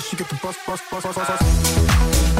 she get the bus, bus, bus, bus, bus. Uh,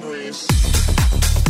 memories.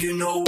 you know.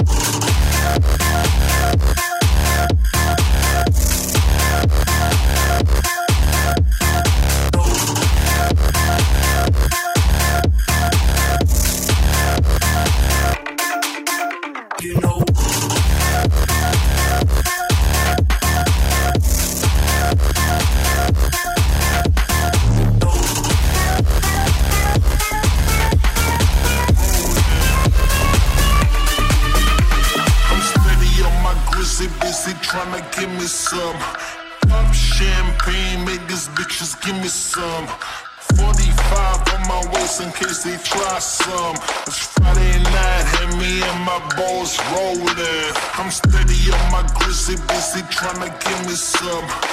This some.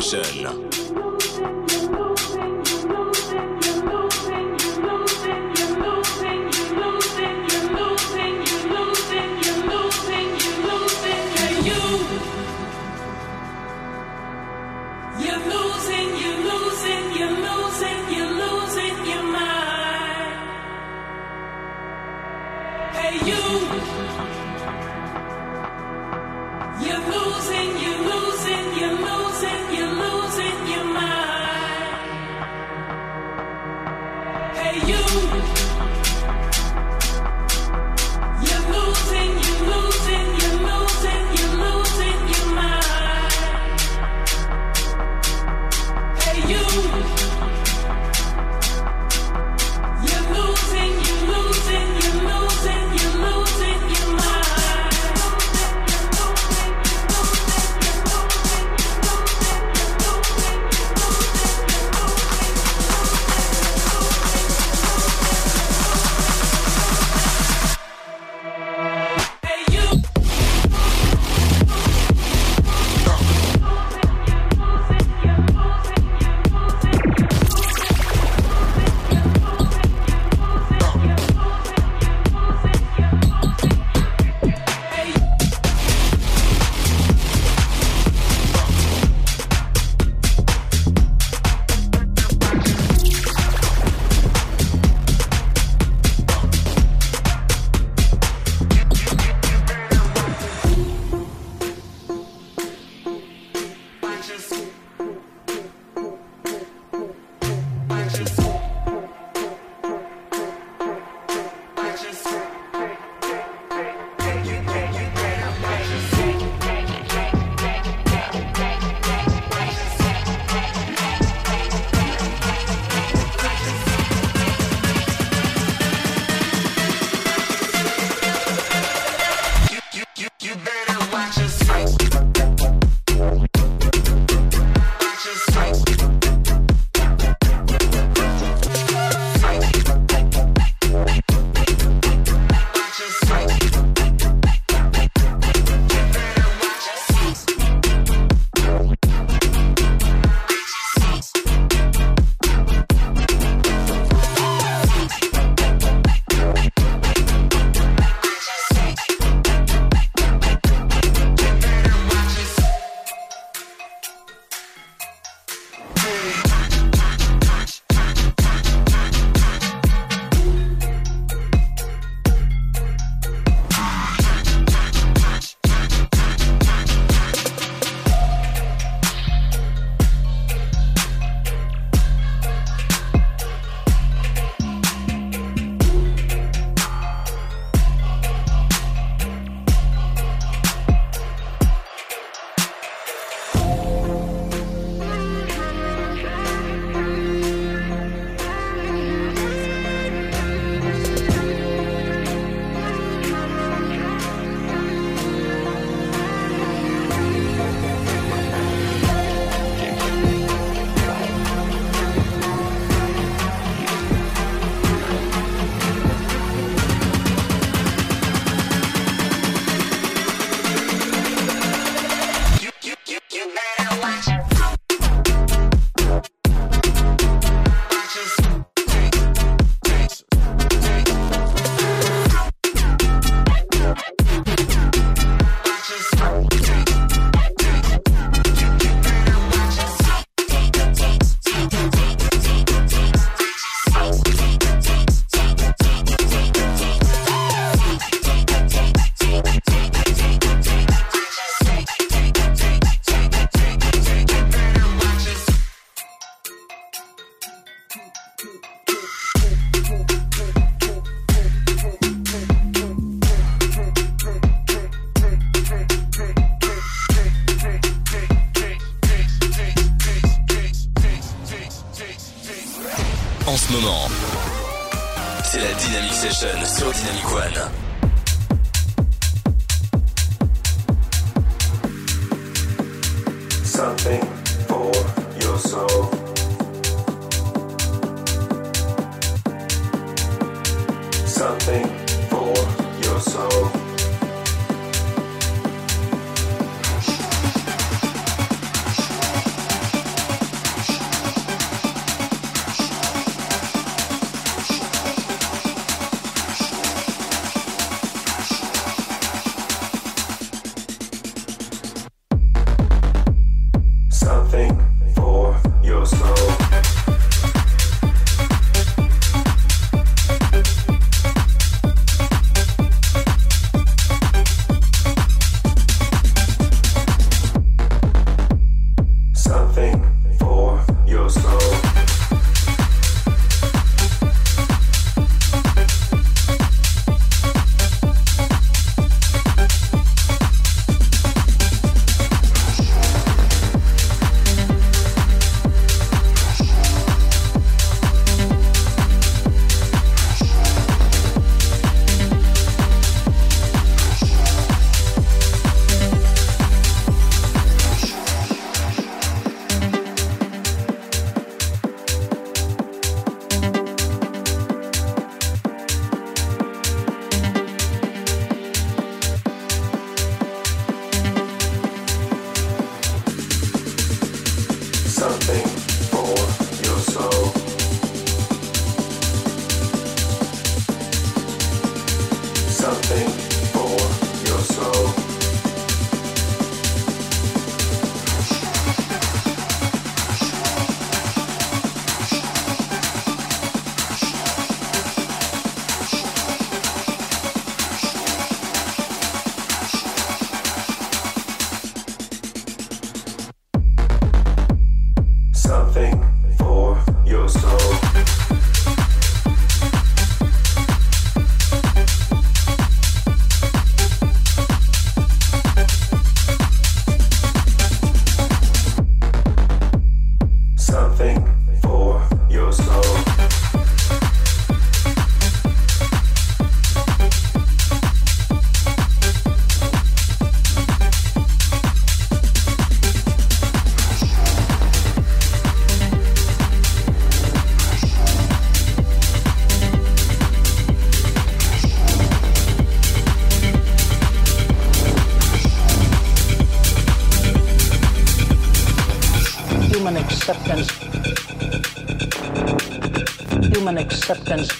Session. Just acceptance,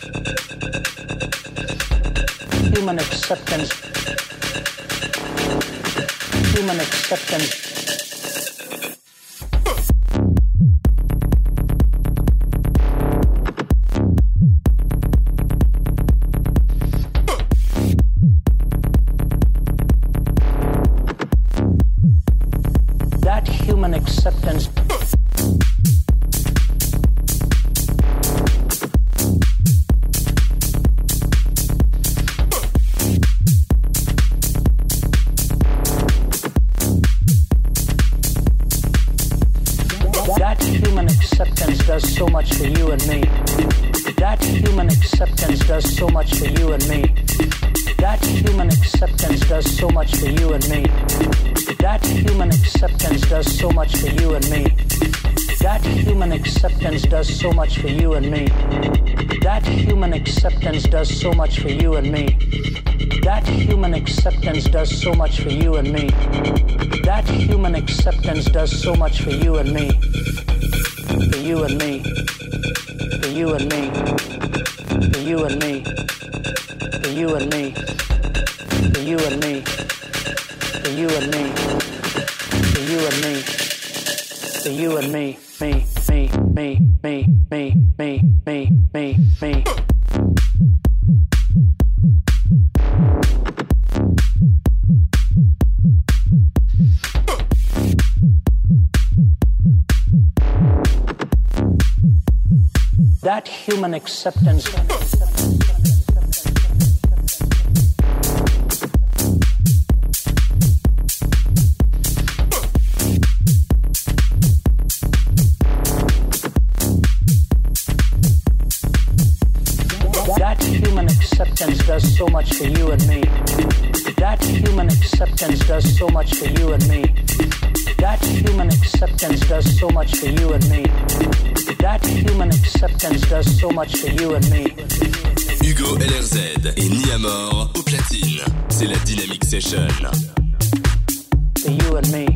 human acceptance, human acceptance. La Dynamic Session. so much for you and me. That human acceptance does so much for you and me. For you and me. For you and me. For you and me. For you and me. For you and me. For you and me. For you and me. For you and me. Me, me, me, me, me, me, me, me, me. Human acceptance. That human acceptance does so much for you and me. That human acceptance does so much for you and me. That human acceptance does so much for you and me. That human acceptance does so much for you and me. Hugo LRZ et Niamor au platine. C'est la Dynamic Session. For you and me.